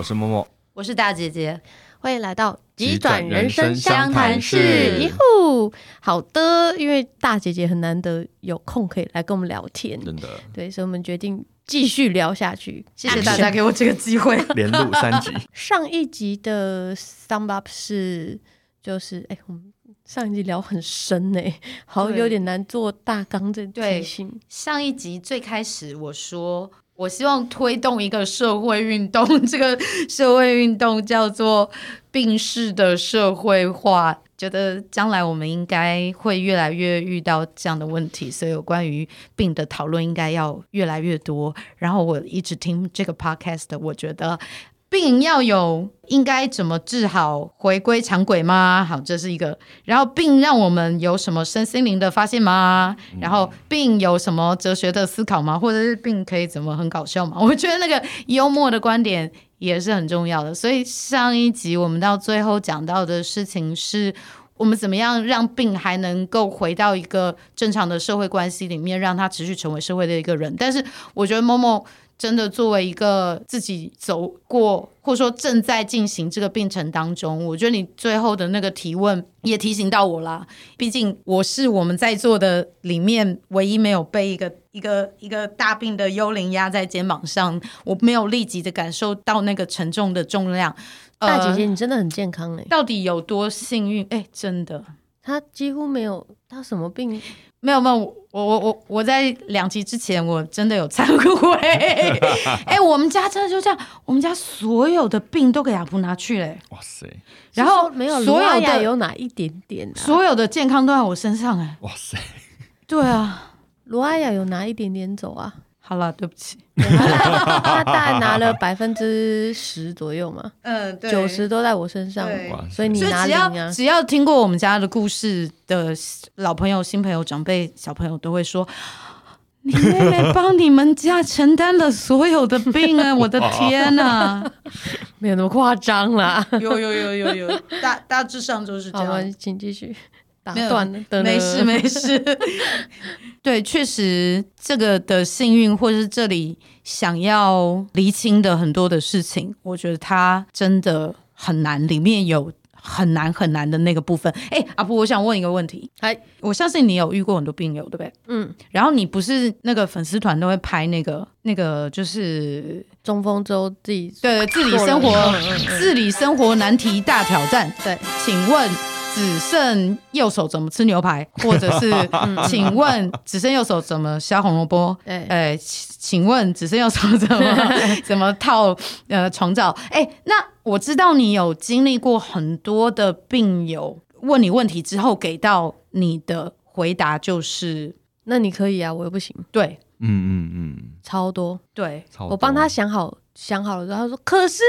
我是默默，我是大姐姐，欢迎来到急转人生相谈室。哟呼，好的，因为大姐姐很难得有空可以来跟我们聊天，真的，对，所以我们决定继续聊下去。谢谢大家给我这个机会，连录三集。上一集的 sum up 是，就是哎，我们上一集聊很深呢，好有点难做大纲这提醒。上一集最开始我说。我希望推动一个社会运动，这个社会运动叫做病逝的社会化。觉得将来我们应该会越来越遇到这样的问题，所以有关于病的讨论应该要越来越多。然后我一直听这个 podcast，我觉得。病要有应该怎么治好，回归常轨吗？好，这是一个。然后病让我们有什么身心灵的发现吗？然后病有什么哲学的思考吗？或者是病可以怎么很搞笑吗？我觉得那个幽默的观点也是很重要的。所以上一集我们到最后讲到的事情是，我们怎么样让病还能够回到一个正常的社会关系里面，让他持续成为社会的一个人。但是我觉得某某。真的，作为一个自己走过或者说正在进行这个病程当中，我觉得你最后的那个提问也提醒到我啦。毕竟我是我们在座的里面唯一没有被一个一个一个大病的幽灵压在肩膀上，我没有立即的感受到那个沉重的重量。大姐姐，你真的很健康哎、欸！到底有多幸运？哎，真的，她几乎没有，她什么病？没有没有，我我我我在两集之前我真的有忏悔，哎，我们家真的就这样，我们家所有的病都给阿婆拿去嘞，哇塞！然后没有所有的有哪一点点、啊，所有的健康都在我身上哎，哇塞！对啊，罗阿雅有拿一点点走啊。好了，对不起，他大概拿了百分之十左右嘛，嗯，对，九十都在我身上，所以你拿零啊。只要只要听过我们家的故事的老朋友、新朋友、长辈、小朋友都会说，你妹妹帮你们家承担了所有的病啊！我的天哪，没有那么夸张啦，有有有有有，大大致上就是这样。好，请继续。打断了，没事没事。对，确实这个的幸运，或者是这里想要厘清的很多的事情，我觉得它真的很难，里面有很难很难的那个部分。哎，阿布，我想问一个问题。哎，我相信你有遇过很多病友，对不对？嗯。然后你不是那个粉丝团都会拍那个那个，就是中风之后自己对自理生活自理生活难题大挑战。对，请问。只剩右手怎么吃牛排，或者是，请问只剩右手怎么削红萝卜？哎、欸，请问只剩右手怎么 怎么套呃床罩？哎、欸，那我知道你有经历过很多的病友问你问题之后，给到你的回答就是，那你可以啊，我又不行。对，嗯嗯嗯，超多，对，超多，我帮他想好想好了之后，他说可是，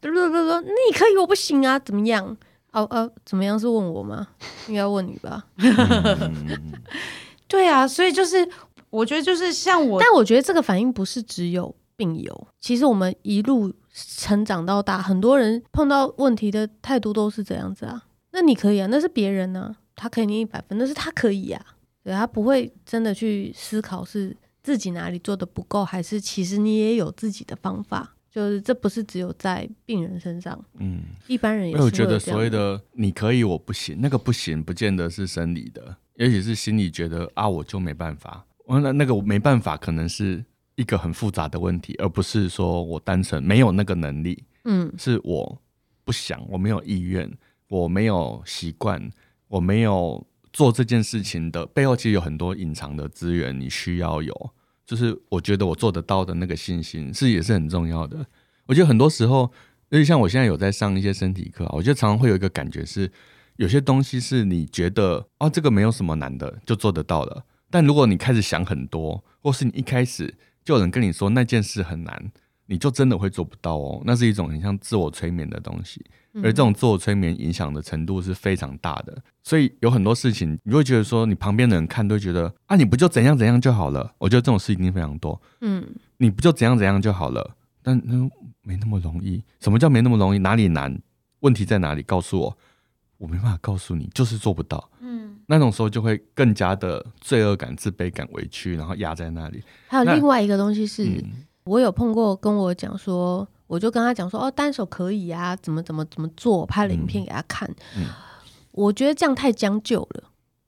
不不不，你可以，我不行啊，怎么样？哦呃，怎么样？是问我吗？应该问你吧。对啊，所以就是我觉得就是像我，但我觉得这个反应不是只有病友，其实我们一路成长到大，很多人碰到问题的态度都是这样子啊。那你可以啊，那是别人呢、啊，他可以念一百分，那是他可以呀、啊。对，他不会真的去思考是自己哪里做的不够，还是其实你也有自己的方法。就是这不是只有在病人身上，嗯，一般人也是。我觉得所谓的你可以，我不行，那个不行，不见得是生理的，也许是心里觉得啊，我就没办法。那那个没办法，可能是一个很复杂的问题，而不是说我单纯没有那个能力，嗯，是我不想，我没有意愿，我没有习惯，我没有做这件事情的背后，其实有很多隐藏的资源，你需要有。就是我觉得我做得到的那个信心是也是很重要的。我觉得很多时候，尤其像我现在有在上一些身体课，我觉得常常会有一个感觉是，有些东西是你觉得哦，这个没有什么难的，就做得到了。但如果你开始想很多，或是你一开始就有人跟你说那件事很难，你就真的会做不到哦。那是一种很像自我催眠的东西。而这种自我催眠影响的程度是非常大的，所以有很多事情你会觉得说，你旁边的人看都会觉得啊，你不就怎样怎样就好了？我觉得这种事情非常多。嗯，你不就怎样怎样就好了？但那没那么容易。什么叫没那么容易？哪里难？问题在哪里？告诉我，我没办法告诉你，就是做不到。嗯，那种时候就会更加的罪恶感、自卑感、委屈，然后压在那里。还有另外一个东西是，嗯、我有碰过跟我讲说。我就跟他讲说，哦，单手可以啊，怎么怎么怎么做，拍了影片给他看。嗯嗯、我觉得这样太将就了。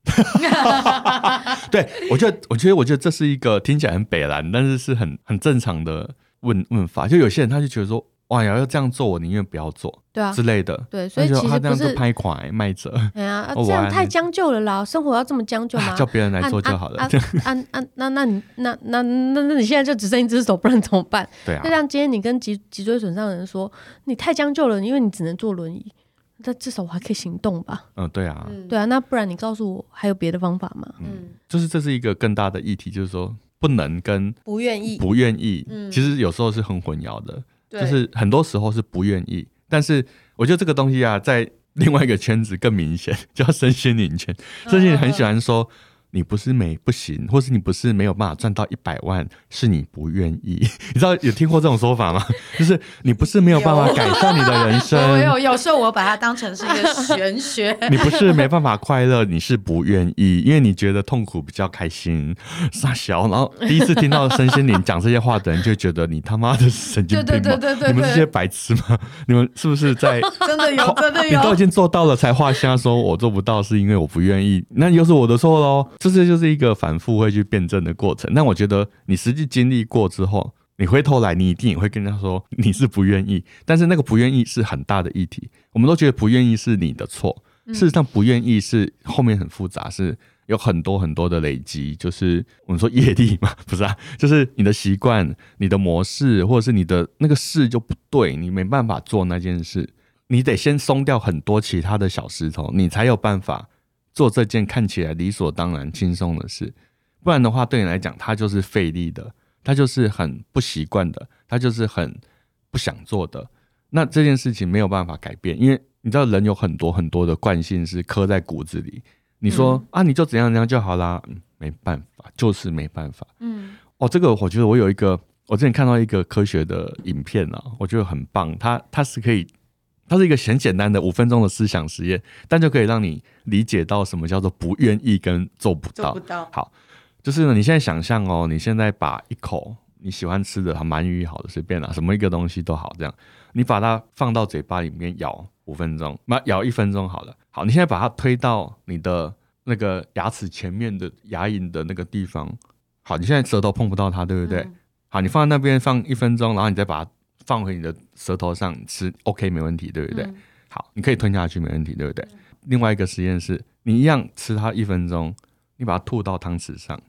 对，我觉得，我觉得，我觉得这是一个听起来很北蓝，但是是很很正常的问问法。就有些人他就觉得说，哇，要要这样做，我宁愿不要做，对啊之类的。对，所以其实他这样就拍款卖者，哎呀、啊，这样太将就了啦，生活要这么将就吗？叫别人来做就好了。啊 啊，啊，那那你那那那那你现在就只剩一只手，不然怎么办？对啊。就像今天你跟脊脊椎损伤的人说，你太将就了，因为你只能坐轮椅。那至少我还可以行动吧？嗯，对啊，对啊，那不然你告诉我还有别的方法吗？嗯，就是这是一个更大的议题，就是说不能跟不愿意。不愿意，嗯，其实有时候是很混淆的，就是很多时候是不愿意，但是我觉得这个东西啊，在另外一个圈子更明显，叫身心灵圈，身心灵很喜欢说。你不是没不行，或是你不是没有办法赚到一百万，是你不愿意。你知道有听过这种说法吗？就是你不是没有办法改善你的人生。没有有时候我把它当成是一个玄学。你不是没办法快乐，你是不愿意，因为你觉得痛苦比较开心。傻小，然后第一次听到身心灵讲这些话的人，就觉得你他妈的神经病吗？对对对对对，你们这些白痴吗？你们是不是在真的有真的有？你都已经做到了才画瞎，说我做不到是因为我不愿意，那又是我的错喽。这是就是一个反复会去辩证的过程。但我觉得你实际经历过之后，你回头来，你一定也会跟他说你是不愿意。但是那个不愿意是很大的议题。我们都觉得不愿意是你的错，事实上不愿意是后面很复杂，是有很多很多的累积。就是我们说业力嘛，不是啊？就是你的习惯、你的模式，或者是你的那个事就不对，你没办法做那件事。你得先松掉很多其他的小石头，你才有办法。做这件看起来理所当然、轻松的事，不然的话，对你来讲，它就是费力的，它就是很不习惯的，它就是很不想做的。那这件事情没有办法改变，因为你知道，人有很多很多的惯性是刻在骨子里。你说、嗯、啊，你就怎样怎样就好啦，嗯，没办法，就是没办法。嗯，哦，这个我觉得我有一个，我之前看到一个科学的影片啊，我觉得很棒，它它是可以。它是一个很简单的五分钟的思想实验，但就可以让你理解到什么叫做不愿意跟做不到。做不到。好，就是呢，你现在想象哦，你现在把一口你喜欢吃的鳗鱼，好的，随便啦，什么一个东西都好，这样你把它放到嘴巴里面咬五分钟，那咬一分钟好了。好，你现在把它推到你的那个牙齿前面的牙龈的那个地方，好，你现在舌头碰不到它，对不对？嗯、好，你放在那边放一分钟，然后你再把它。放回你的舌头上吃，OK，没问题，对不对？嗯、好，你可以吞下去，没问题，对不对？嗯、另外一个实验是，你一样吃它一分钟，你把它吐到汤匙上，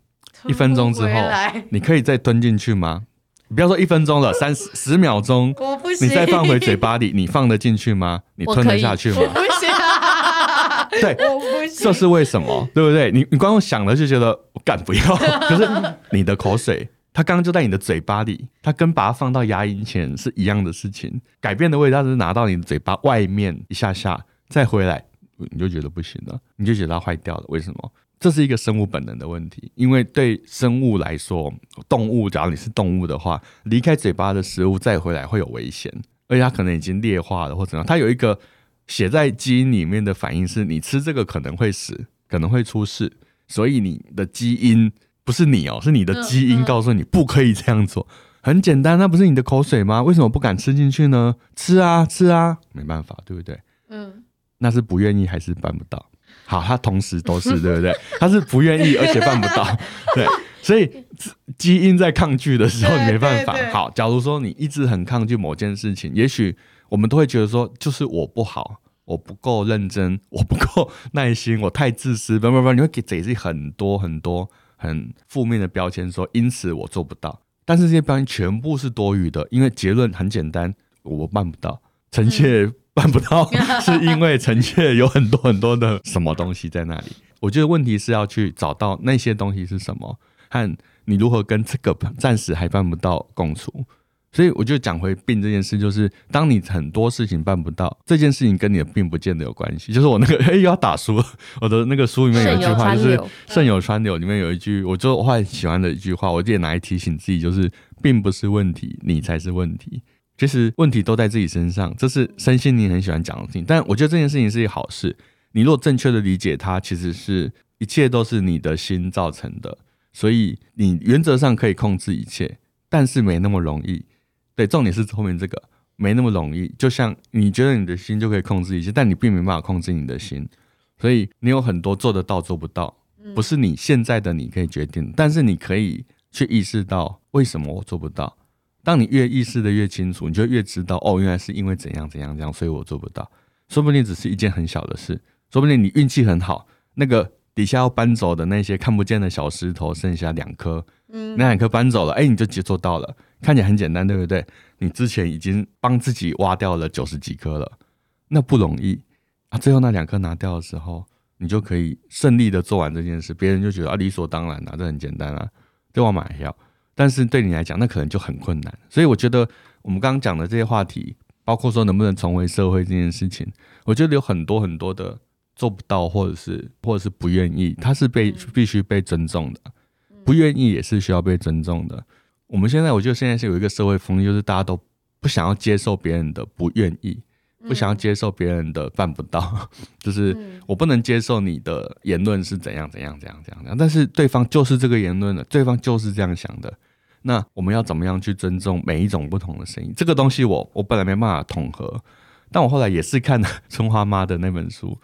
一分钟之后，你可以再吞进去吗？你不要说一分钟了，三十十秒钟，我不行，你再放回嘴巴里，你放得进去吗？你吞得下去吗？我不行、啊，对，我不行，这是为什么？对不对？你你光用想了就觉得我干不要，可是你的口水。它刚刚就在你的嘴巴里，它跟把它放到牙龈前是一样的事情。改变的味道是拿到你的嘴巴外面一下下，再回来你就觉得不行了，你就觉得它坏掉了。为什么？这是一个生物本能的问题。因为对生物来说，动物，假如你是动物的话，离开嘴巴的食物再回来会有危险，而且它可能已经劣化了或怎样。它有一个写在基因里面的反应是，你吃这个可能会死，可能会出事，所以你的基因。不是你哦，是你的基因告诉你不可以这样做。很简单，那不是你的口水吗？为什么不敢吃进去呢？吃啊，吃啊，没办法，对不对？嗯，那是不愿意还是办不到？好，他同时都是，对不对？他是不愿意而且办不到，对。所以基因在抗拒的时候，你没办法。好，假如说你一直很抗拒某件事情，也许我们都会觉得说，就是我不好，我不够认真，我不够 耐心，我太自私，不不不，你会给自己很多很多。很负面的标签说，因此我做不到。但是这些标签全部是多余的，因为结论很简单，我办不到。臣妾 办不到，嗯、是因为臣妾有很多很多的什么东西在那里。我觉得问题是要去找到那些东西是什么，和你如何跟这个暂时还办不到共处。所以我就讲回病这件事，就是当你很多事情办不到，这件事情跟你的病不见得有关系。就是我那个哎又要打书，我的那个书里面有一句话，就是“肾有川流”里面有一句，我就我很喜欢的一句话，我也拿来提醒自己，就是并不是问题，你才是问题。其实问题都在自己身上，这是身心灵很喜欢讲的事情。但我觉得这件事情是一个好事，你若正确的理解它，其实是一切都是你的心造成的，所以你原则上可以控制一切，但是没那么容易。对，重点是后面这个没那么容易。就像你觉得你的心就可以控制一切，但你并没办法控制你的心，所以你有很多做得到做不到，不是你现在的你可以决定，但是你可以去意识到为什么我做不到。当你越意识的越清楚，你就越知道哦，原来是因为怎样怎样怎样，所以我做不到。说不定只是一件很小的事，说不定你运气很好，那个底下要搬走的那些看不见的小石头剩下两颗，嗯，那两颗搬走了，哎，你就接做到了，看起来很简单，对不对？你之前已经帮自己挖掉了九十几颗了，那不容易啊。最后那两颗拿掉的时候，你就可以顺利的做完这件事，别人就觉得啊理所当然啊，这很简单啊，就往买票。但是对你来讲，那可能就很困难。所以我觉得我们刚刚讲的这些话题。包括说能不能重回社会这件事情，我觉得有很多很多的做不到，或者是 或者是不愿意，他是被必须被尊重的，不愿意也是需要被尊重的。我们现在我觉得现在是有一个社会风气，就是大家都不想要接受别人的不愿意，不想要接受别人的办不到，就是我不能接受你的言论是怎样怎样怎样怎样怎样，但是对方就是这个言论的，对方就是这样想的。那我们要怎么样去尊重每一种不同的声音？这个东西我我本来没办法统合，但我后来也是看了春花妈的那本书，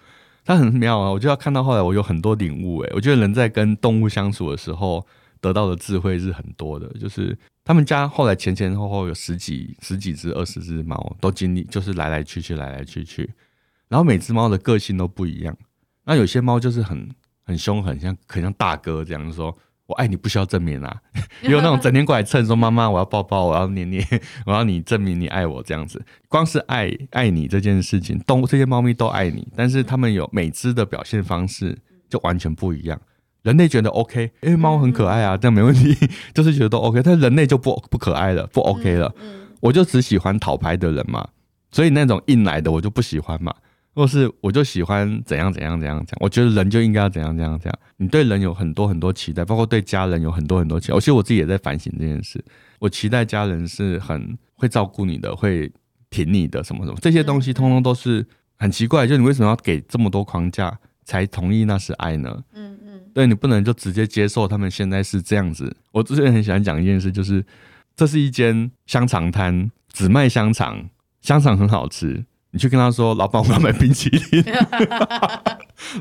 它很妙啊！我就要看到后来我有很多领悟诶，我觉得人在跟动物相处的时候得到的智慧是很多的。就是他们家后来前前后后有十几十几只、二十只猫都经历，就是来来去去，来来去去，然后每只猫的个性都不一样。那有些猫就是很很凶狠，像很像大哥这样说。我爱你不需要证明啊，也 有那种整天过来蹭说 妈妈我要抱抱，我要捏捏，我要你证明你爱我这样子。光是爱爱你这件事情，动物这些猫咪都爱你，但是它们有每只的表现方式就完全不一样。人类觉得 OK，因为猫很可爱啊，这样没问题，就是觉得都 OK。但是人类就不不可爱了，不 OK 了。我就只喜欢讨拍的人嘛，所以那种硬来的我就不喜欢嘛。或是我就喜欢怎样怎样怎样讲，我觉得人就应该要怎样怎样怎样。你对人有很多很多期待，包括对家人有很多很多期待。其实我自己也在反省这件事。我期待家人是很会照顾你的，会挺你的，什么什么这些东西，通通都是很奇怪。就你为什么要给这么多框架才同意那是爱呢？嗯嗯，对，你不能就直接接受他们现在是这样子。我之前很喜欢讲一件事，就是这是一间香肠摊，只卖香肠，香肠很好吃。你去跟他说：“老板，我要买冰淇淋。”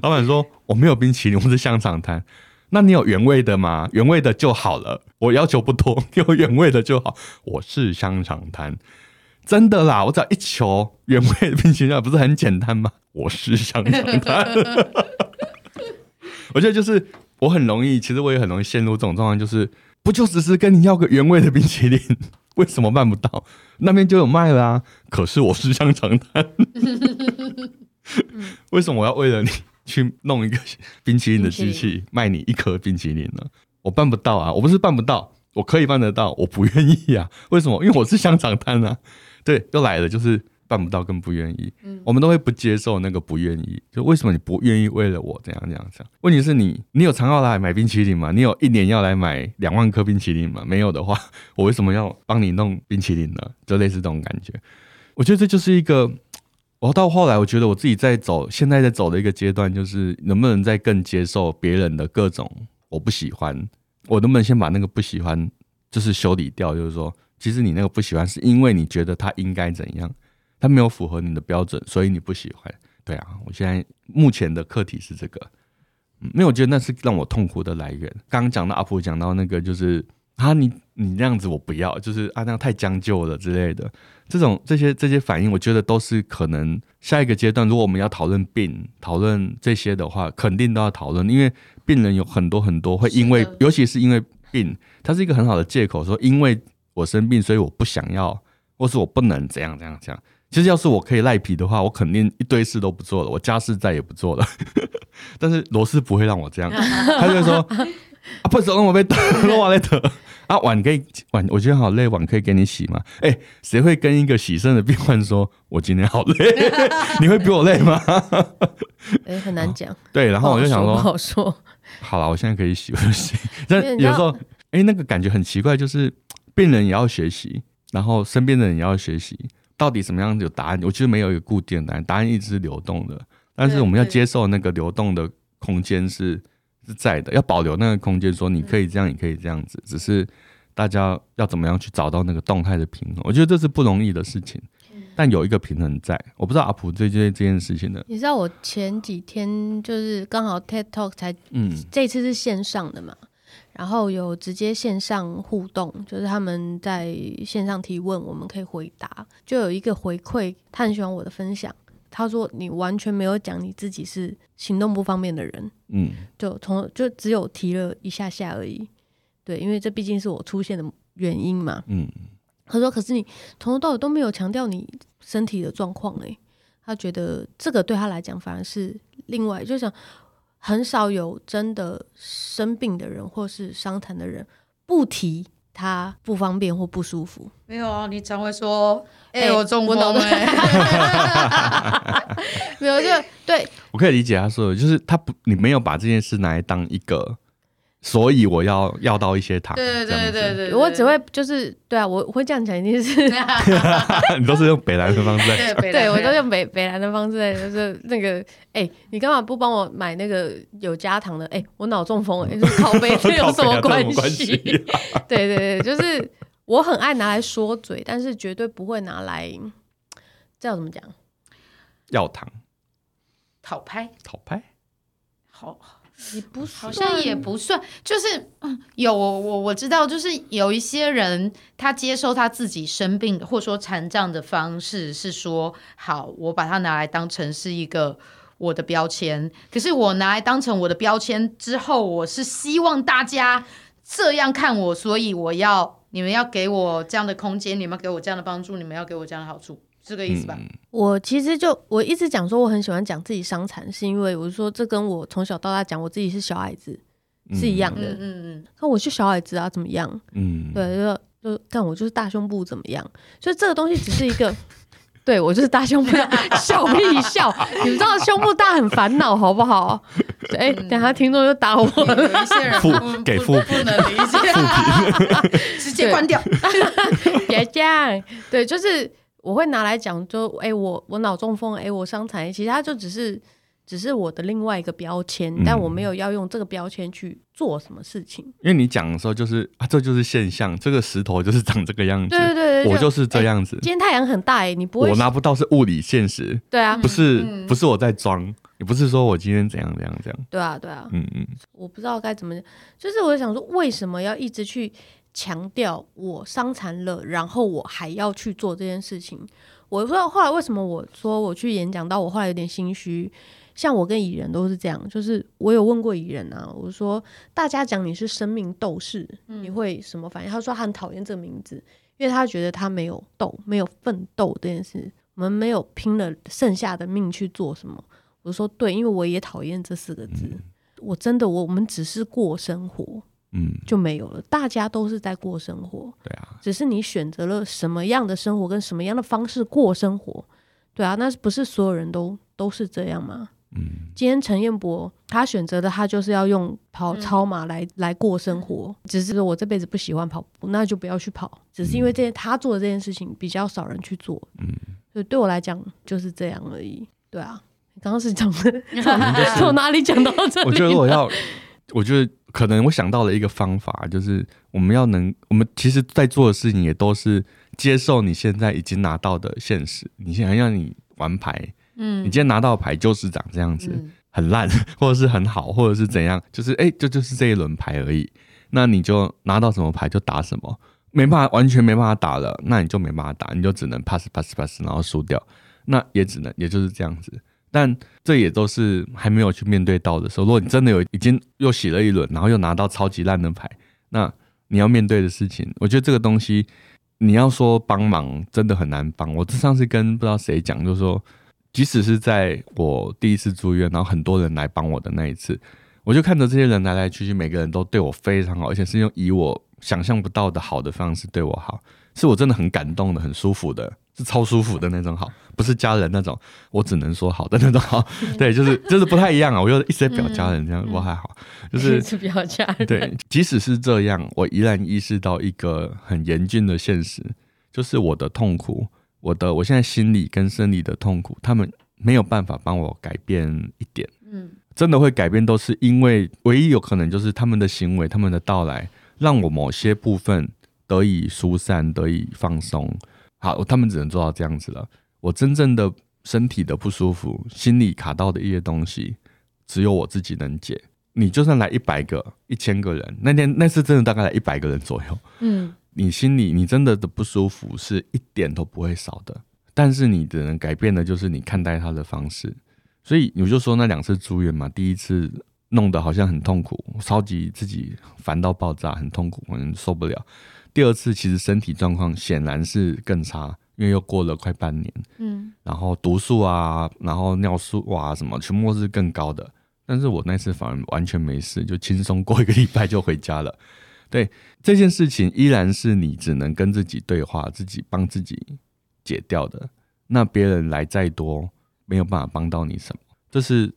老板说：“我没有冰淇淋，我是香肠摊。那你有原味的吗？原味的就好了，我要求不多，有原味的就好。我是香肠摊，真的啦，我只要一球原味的冰淇淋，不是很简单吗？我是香肠蛋。我觉得就是我很容易，其实我也很容易陷入这种状况，就是不就只是跟你要个原味的冰淇淋？” 为什么办不到？那边就有卖啦、啊。可是我是香肠摊，为什么我要为了你去弄一个冰淇淋的机器卖你一颗冰淇淋呢？我办不到啊！我不是办不到，我可以办得到，我不愿意啊！为什么？因为我是香肠摊啊！对，又来了，就是。办不到更不愿意，嗯，我们都会不接受那个不愿意。就为什么你不愿意为了我怎样怎样这样？问题是你，你有常要来买冰淇淋吗？你有一年要来买两万颗冰淇淋吗？没有的话，我为什么要帮你弄冰淇淋呢？就类似这种感觉。我觉得这就是一个，我到后来我觉得我自己在走，现在在走的一个阶段，就是能不能再更接受别人的各种我不喜欢，我能不能先把那个不喜欢就是修理掉？就是说，其实你那个不喜欢是因为你觉得他应该怎样。他没有符合你的标准，所以你不喜欢。对啊，我现在目前的课题是这个，嗯，因为我觉得那是让我痛苦的来源。刚刚讲到阿婆讲到那个，就是啊，你你那样子我不要，就是啊那样太将就了之类的，这种这些这些反应，我觉得都是可能下一个阶段，如果我们要讨论病、讨论这些的话，肯定都要讨论，因为病人有很多很多会因为，尤其是因为病，它是一个很好的借口，说因为我生病，所以我不想要，或是我不能怎样怎样怎样。其实要是我可以赖皮的话，我肯定一堆事都不做了，我家事再也不做了。但是罗斯不会让我这样，他就会说：“啊，不走，我被打，我来得 啊，碗可以碗，我今天好累，碗可以给你洗吗？”哎、欸，谁会跟一个洗肾的病患说：“我今天好累，你会比我累吗？”哎、欸，很难讲。对，然后我就想说：“不好说。好说”好了，我现在可以洗，我就洗。但有时候，哎、欸，那个感觉很奇怪，就是病人也要学习，然后身边的人也要学习。到底什么样有答案？我觉得没有一个固定的答案，答案一直是流动的。但是我们要接受那个流动的空间是是在的，要保留那个空间，说你可以这样，你可以这样子。只是大家要怎么样去找到那个动态的平衡？我觉得这是不容易的事情。但有一个平衡在。我不知道阿普对这这件事情的，你知道我前几天就是刚好 TED Talk 才，嗯，这次是线上的嘛，然后有直接线上互动，就是他们在线上提问，我们可以回答，就有一个回馈，他很喜欢我的分享。他说：“你完全没有讲你自己是行动不方便的人，嗯，就从就只有提了一下下而已，对，因为这毕竟是我出现的原因嘛，嗯。他说：可是你从头到尾都没有强调你身体的状况，哎，他觉得这个对他来讲反而是另外，就想很少有真的生病的人或是伤残的人不提。”他不方便或不舒服，没有啊？你常会说，哎、欸，我中风哎 没有就对，我可以理解他说的，就是他不，你没有把这件事拿来当一个。所以我要要到一些糖，对对对对对，我只会就是对啊，我会这样讲，一定是 你都是用北兰的方式，对，对我都用北北兰的方式，就是那个哎、欸，你干嘛不帮我买那个有加糖的？哎、欸，我脑中风哎、欸，就是靠北这有什么关系？对对对，就是我很爱拿来说嘴，但是绝对不会拿来这要怎么讲？要糖，讨拍，讨拍，好。也不好像也不算，就是嗯，有我我我知道，就是有一些人他接受他自己生病或者说残障的方式是说，好，我把它拿来当成是一个我的标签。可是我拿来当成我的标签之后，我是希望大家这样看我，所以我要你们要给我这样的空间，你们要给我这样的帮助，你们要给我这样的好处。这个意思吧。嗯、我其实就我一直讲说我很喜欢讲自己伤残，是因为我说这跟我从小到大讲我自己是小矮子是一样的。嗯嗯嗯。那我是小矮子啊，怎么样？嗯。对，就就但我就是大胸部怎么样？所以这个东西只是一个，对我就是大胸部，笑屁笑。你们知道胸部大很烦恼，好不好？哎、欸，等下听众就打我了。有一些人不给负评，不能理解，直接关掉。别这样。对，就是。我会拿来讲，就哎、欸，我我脑中风，哎、欸，我伤残，其实它就只是只是我的另外一个标签，嗯、但我没有要用这个标签去做什么事情。因为你讲的时候，就是啊，这就是现象，这个石头就是长这个样子，对对对，我就是这样子。欸、今天太阳很大，哎，你不会，我拿不到是物理现实，对啊，不是不是我在装，也不是说我今天怎样怎样怎样，对啊对啊，嗯嗯，我不知道该怎么，就是我想说，为什么要一直去强调我伤残了，然后我还要去做这件事情？我说后来为什么我说我去演讲到我后来有点心虚，像我跟蚁人都是这样，就是我有问过蚁人啊，我说大家讲你是生命斗士，你会什么反应？他说他很讨厌这个名字，因为他觉得他没有斗，没有奋斗这件事，我们没有拼了剩下的命去做什么。我说对，因为我也讨厌这四个字，我真的我我们只是过生活。嗯，就没有了。大家都是在过生活，对啊，只是你选择了什么样的生活跟什么样的方式过生活，对啊，那不是所有人都都是这样吗？嗯，今天陈彦博他选择的他就是要用跑超马来、嗯、来过生活，只是我这辈子不喜欢跑步，那就不要去跑。只是因为这件他做的这件事情比较少人去做，嗯，所以对我来讲就是这样而已。对啊，你刚刚是讲的 从哪里讲到这里？我觉得我要，我觉得。可能我想到了一个方法，就是我们要能，我们其实在做的事情也都是接受你现在已经拿到的现实。你现在让你玩牌，嗯，你今天拿到牌就是长这样子，嗯、很烂，或者是很好，或者是怎样，就是哎，就就是这一轮牌而已。那你就拿到什么牌就打什么，没办法，完全没办法打了，那你就没办法打，你就只能 pass pass pass，然后输掉，那也只能也就是这样子。但这也都是还没有去面对到的时候。如果你真的有已经又洗了一轮，然后又拿到超级烂的牌，那你要面对的事情，我觉得这个东西你要说帮忙，真的很难帮。我这上次跟不知道谁讲，就是说，即使是在我第一次住院，然后很多人来帮我的那一次，我就看着这些人来来去去，每个人都对我非常好，而且是用以我想象不到的好的方式对我好，是我真的很感动的，很舒服的。是超舒服的那种好，不是家人那种，我只能说好的那种好。对，就是就是不太一样啊。我又一直在表家人，这样我还好，就是 表家人。对，即使是这样，我依然意识到一个很严峻的现实，就是我的痛苦，我的我现在心理跟生理的痛苦，他们没有办法帮我改变一点。嗯，真的会改变，都是因为唯一有可能就是他们的行为，他们的到来，让我某些部分得以疏散，得以放松。好，他们只能做到这样子了。我真正的身体的不舒服，心里卡到的一些东西，只有我自己能解。你就算来一百个、一千个人，那天那次真的大概来一百个人左右，嗯，你心里你真的的不舒服是一点都不会少的。但是你只能改变的就是你看待他的方式。所以我就说那两次住院嘛，第一次弄得好像很痛苦，超级自己烦到爆炸，很痛苦，可能受不了。第二次其实身体状况显然是更差，因为又过了快半年，嗯，然后毒素啊，然后尿素啊什么，全部是更高的。但是我那次反而完全没事，就轻松过一个礼拜就回家了。对，这件事情依然是你只能跟自己对话，自己帮自己解掉的。那别人来再多，没有办法帮到你什么。这是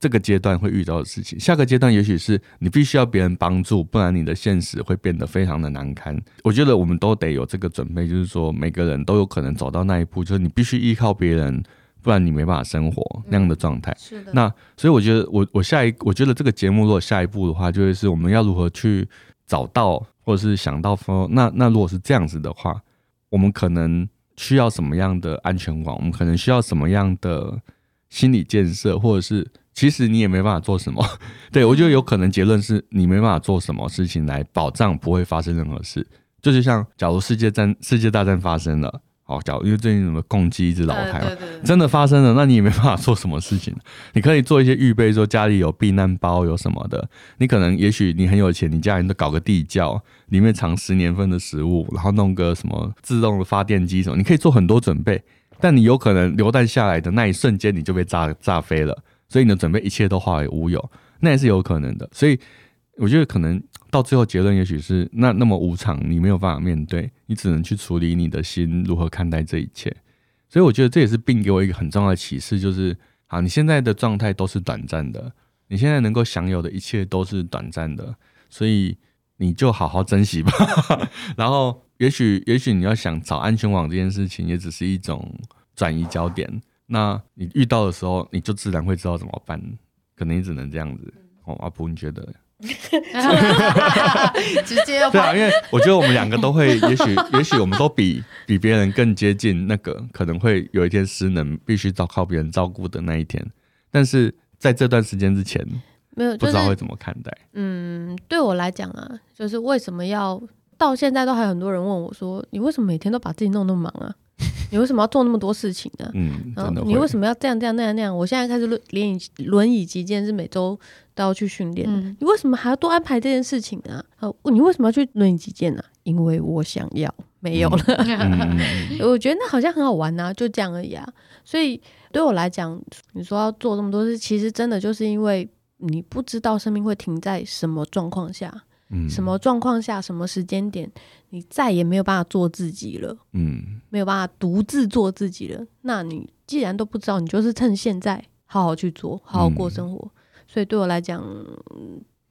这个阶段会遇到的事情。下个阶段也许是你必须要别人帮助，不然你的现实会变得非常的难堪。我觉得我们都得有这个准备，就是说每个人都有可能走到那一步，就是你必须依靠别人。不然你没办法生活那样的状态。是的。那所以我觉得我我下一我觉得这个节目如果下一步的话，就会是我们要如何去找到或者是想到说，那那如果是这样子的话，我们可能需要什么样的安全网？我们可能需要什么样的心理建设？或者是其实你也没办法做什么？对，我觉得有可能结论是你没办法做什么事情来保障不会发生任何事。就是像假如世界战世界大战发生了。哦，假如因为最近什么共机一直老台，真的发生了，那你也没办法做什么事情。你可以做一些预备，说家里有避难包，有什么的。你可能也许你很有钱，你家人都搞个地窖，里面藏十年份的食物，然后弄个什么自动的发电机什么，你可以做很多准备。但你有可能流弹下来的那一瞬间，你就被炸炸飞了，所以你的准备一切都化为乌有，那也是有可能的。所以我觉得可能。到最后结论也许是那那么无常，你没有办法面对，你只能去处理你的心如何看待这一切。所以我觉得这也是病给我一个很重要的启示，就是好，你现在的状态都是短暂的，你现在能够享有的一切都是短暂的，所以你就好好珍惜吧。然后也许也许你要想找安全网这件事情，也只是一种转移焦点。那你遇到的时候，你就自然会知道怎么办，可能你只能这样子。哦，阿普，你觉得？直接要对啊，因为我觉得我们两个都会，也许 也许我们都比比别人更接近那个可能会有一天失能，必须照靠别人照顾的那一天。但是在这段时间之前，没有不知道会怎么看待。嗯，对我来讲啊，就是为什么要到现在都还有很多人问我说，你为什么每天都把自己弄那么忙啊？你为什么要做那么多事情呢？嗯，然后你为什么要这样这样那样那样？我现在开始轮轮椅轮椅击剑是每周都要去训练。嗯，你为什么还要多安排这件事情呢？啊，你为什么要去轮椅击剑呢？因为我想要，没有了。嗯、我觉得那好像很好玩啊，就这样而已啊。所以对我来讲，你说要做这么多事，其实真的就是因为你不知道生命会停在什么状况下。嗯，什么状况下，什么时间点，你再也没有办法做自己了。嗯，没有办法独自做自己了。那你既然都不知道，你就是趁现在好好去做，好好过生活。嗯，所以对我来讲，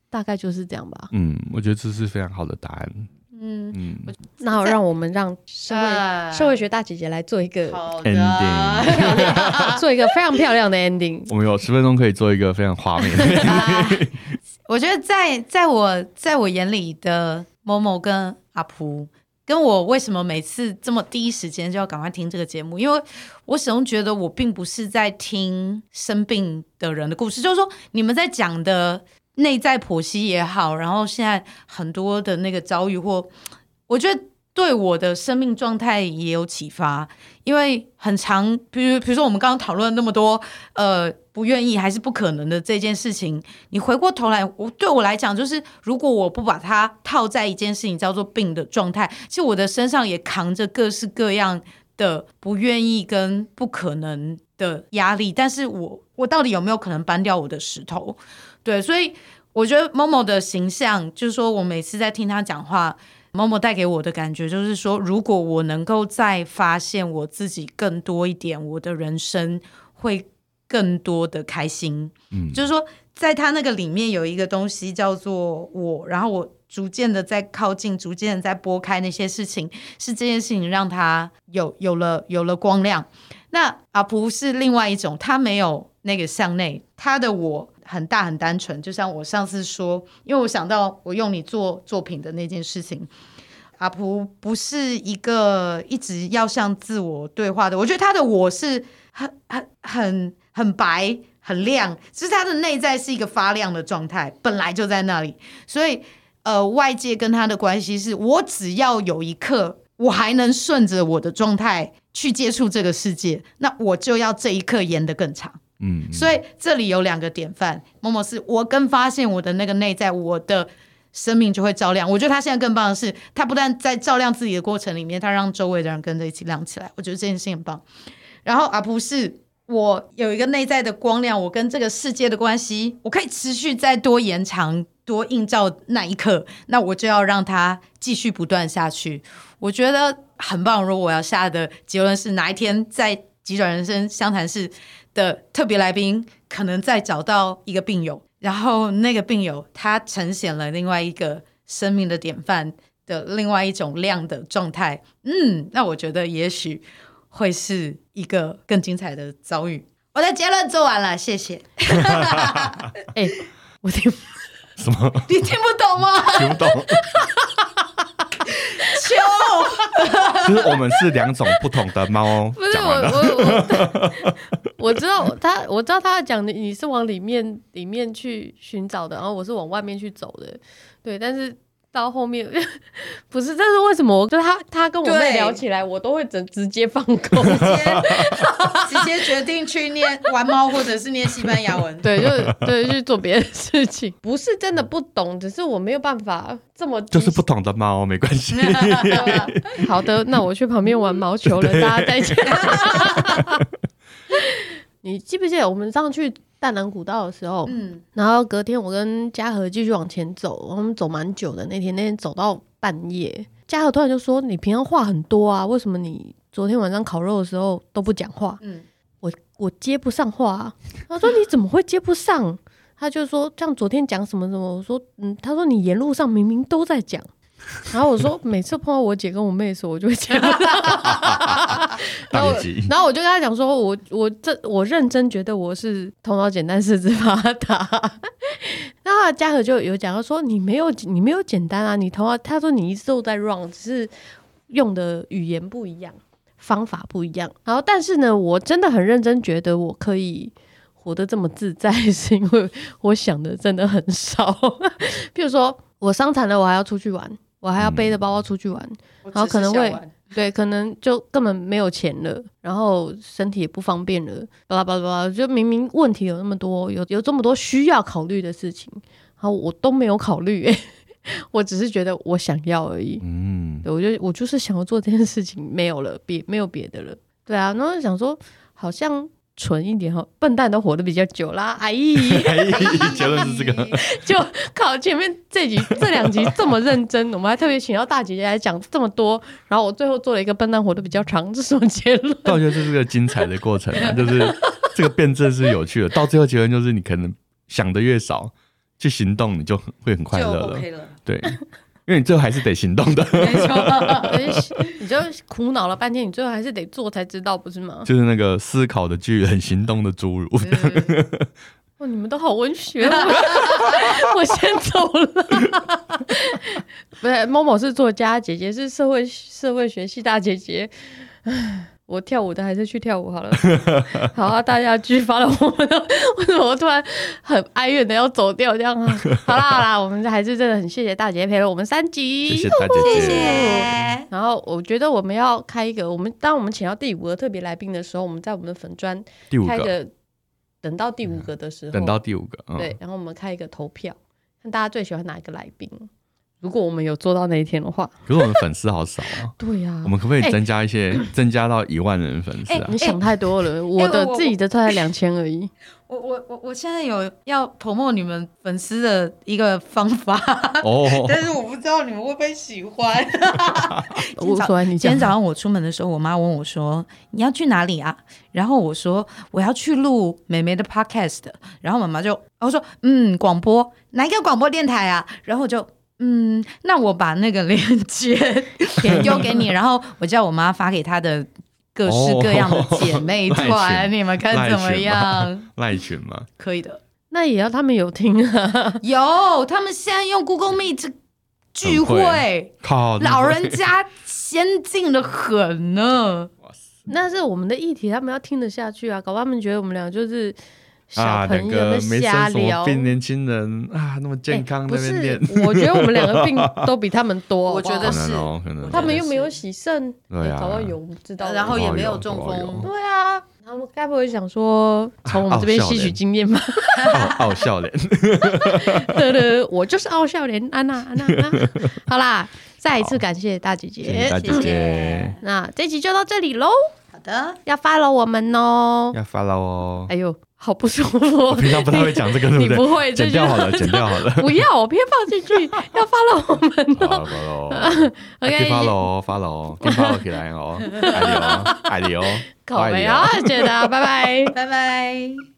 大概就是这样吧。嗯，我觉得这是非常好的答案。嗯嗯，那好，让我们让社会、呃、社会学大姐姐来做一个 ending，做一个非常漂亮的 ending。我们有十分钟可以做一个非常画面的 ending。我觉得在在我在我眼里的某某跟阿普，跟我为什么每次这么第一时间就要赶快听这个节目？因为我始终觉得我并不是在听生病的人的故事，就是说你们在讲的内在剖析也好，然后现在很多的那个遭遇或，我觉得。对我的生命状态也有启发，因为很长，比如比如说我们刚刚讨论那么多，呃，不愿意还是不可能的这件事情，你回过头来，我对我来讲，就是如果我不把它套在一件事情叫做病的状态，其实我的身上也扛着各式各样的不愿意跟不可能的压力，但是我我到底有没有可能搬掉我的石头？对，所以我觉得某某的形象，就是说我每次在听他讲话。Momo 带给我的感觉就是说，如果我能够再发现我自己更多一点，我的人生会更多的开心。嗯，就是说，在他那个里面有一个东西叫做我，然后我逐渐的在靠近，逐渐的在拨开那些事情，是这件事情让他有有了有了光亮。那阿蒲是另外一种，他没有那个向内，他的我。很大很单纯，就像我上次说，因为我想到我用你做作品的那件事情，阿璞不是一个一直要向自我对话的，我觉得他的我是很很很很白很亮，其实他的内在是一个发亮的状态，本来就在那里，所以呃，外界跟他的关系是我只要有一刻我还能顺着我的状态去接触这个世界，那我就要这一刻延得更长。嗯，所以这里有两个典范，某某是我更发现我的那个内在，我的生命就会照亮。我觉得他现在更棒的是，他不但在照亮自己的过程里面，他让周围的人跟着一起亮起来。我觉得这件事情很棒。然后而不是我有一个内在的光亮，我跟这个世界的关系，我可以持续再多延长、多映照那一刻，那我就要让它继续不断下去。我觉得很棒。如果我要下的结论是，哪一天在急转人生相谈室。的特别来宾可能再找到一个病友，然后那个病友他呈现了另外一个生命的典范的另外一种量的状态，嗯，那我觉得也许会是一个更精彩的遭遇。我的结论做完了，谢谢。哎、欸，我听什么？你听不懂吗？听不懂。其实 我们是两种不同的猫。不是我我我，我知道他，我知道他讲的，你是往里面里面去寻找的，然后我是往外面去走的，对，但是。到后面 不是，这是为什么？我就他他跟我妹聊起来，我都会直直接放空，直接 直接决定去念玩猫，或者是念西班牙文。对，就对去做别的事情。不是真的不懂，只是我没有办法这么就是不懂的猫，没关系。好的，那我去旁边玩毛球了，大家再见。你记不记得我们上去？大南古道的时候，嗯，然后隔天我跟嘉禾继续往前走，我们走蛮久的。那天那天走到半夜，嘉禾突然就说：“你平常话很多啊，为什么你昨天晚上烤肉的时候都不讲话？”嗯，我我接不上话啊。他说：“你怎么会接不上？”他就说：“像昨天讲什么什么。”我说：“嗯。”他说：“你沿路上明明都在讲。” 然后我说，每次碰到我姐跟我妹的时候，我就会这样。然后，然后我就跟他讲说，我我这我认真觉得我是头脑简单四肢发达。然后嘉禾就有讲到说，你没有你没有简单啊，你头脑他说你一直都在 run，只是用的语言不一样，方法不一样。然后但是呢，我真的很认真觉得我可以活得这么自在，是因为我想的真的很少。比如说我伤残了，我还要出去玩。我还要背着包包出去玩，嗯、然后可能会对，可能就根本没有钱了，然后身体也不方便了，巴拉巴拉巴拉，就明明问题有那么多，有有这么多需要考虑的事情，然后我都没有考虑，我只是觉得我想要而已。嗯，对，我就我就是想要做这件事情，没有了，别没有别的了。对啊，然后想说好像。蠢一点哈，笨蛋都活得比较久啦。哎，结论是这个，就靠前面这集这两集这么认真，我们还特别请到大姐姐来讲这么多，然后我最后做了一个笨蛋活得比较长，这是什么结论？但我觉得这是个精彩的过程啊，就是这个辩证是有趣的，到最后结论就是你可能想的越少，去行动你就会很快乐了，了，对。因为你最后还是得行动的，没错，你就苦恼了半天，你最后还是得做才知道，不是吗？就是那个思考的巨人，行动的侏儒。哇，你们都好文学啊！我先走了。不是，Momo 是作家，姐姐是社会社会学系大姐姐。我跳舞的还是去跳舞好了。好啊，大家继续发了我们的，为什么我突然很哀怨的要走掉这样啊？好啦好啦，我们还是真的很谢谢大姐陪了我们三集，谢谢大姐姐。谢谢。然后我觉得我们要开一个，我们当我们请到第五个特别来宾的时候，我们在我们的粉专开一个，等到第五个的时候，等到第五个，嗯、对，然后我们开一个投票，看大家最喜欢哪一个来宾。如果我们有做到那一天的话，可是我们粉丝好少啊。对呀、啊，我们可不可以增加一些，欸、增加到一万人粉丝啊、欸？你想太多了，欸、我的自己的才两千而已。我我我我现在有要 promote 你们粉丝的一个方法哦，但是我不知道你们会不会喜欢。无所谓，你今天早上我出门的时候，我妈问我说：“你要去哪里啊？”然后我说：“我要去录美眉的 podcast。”然后妈妈就我说：“嗯，广播哪一个广播电台啊？”然后我就。嗯，那我把那个链接 也丢给你，然后我叫我妈发给她的各式各样的姐 妹团，哦、你们看怎么样？赖群吗？可以的，那也要他们有听啊。有，他们现在用 Google Meet 聚会，靠，老人家先进的很呢。那是我们的议题，他们要听得下去啊！搞不好他们觉得我们俩就是小啊，朋友在两个没瞎聊。生什么病，年轻人啊，那么健康欸不是那边练，，我觉得我们两个病都比他们多。我觉得是他们又没有洗肾，对啊欸搞不好有知道。然后也没有有中风对啊，他们该不会想说从我们这边吸取经验吧？傲傲笑脸，对对对，我就是傲笑脸安娜安娜。安娜好啦，再一次感谢大姐谢谢姐大。姐姐，那这集就到这里喽，好的，要 follow 我们哦。要 follow 哦哎。呦，好不舒服哦！我平常不太会讲这个，对不对？你不会，剪掉好了，剪掉好了。不要，我偏放进去，要 follow 我们好哦。了，发了 OK，发了哦，发了哦，跟发了起来哦，爱你哦，爱你哦，爱你哦啊，谢谢大家，拜拜。拜拜。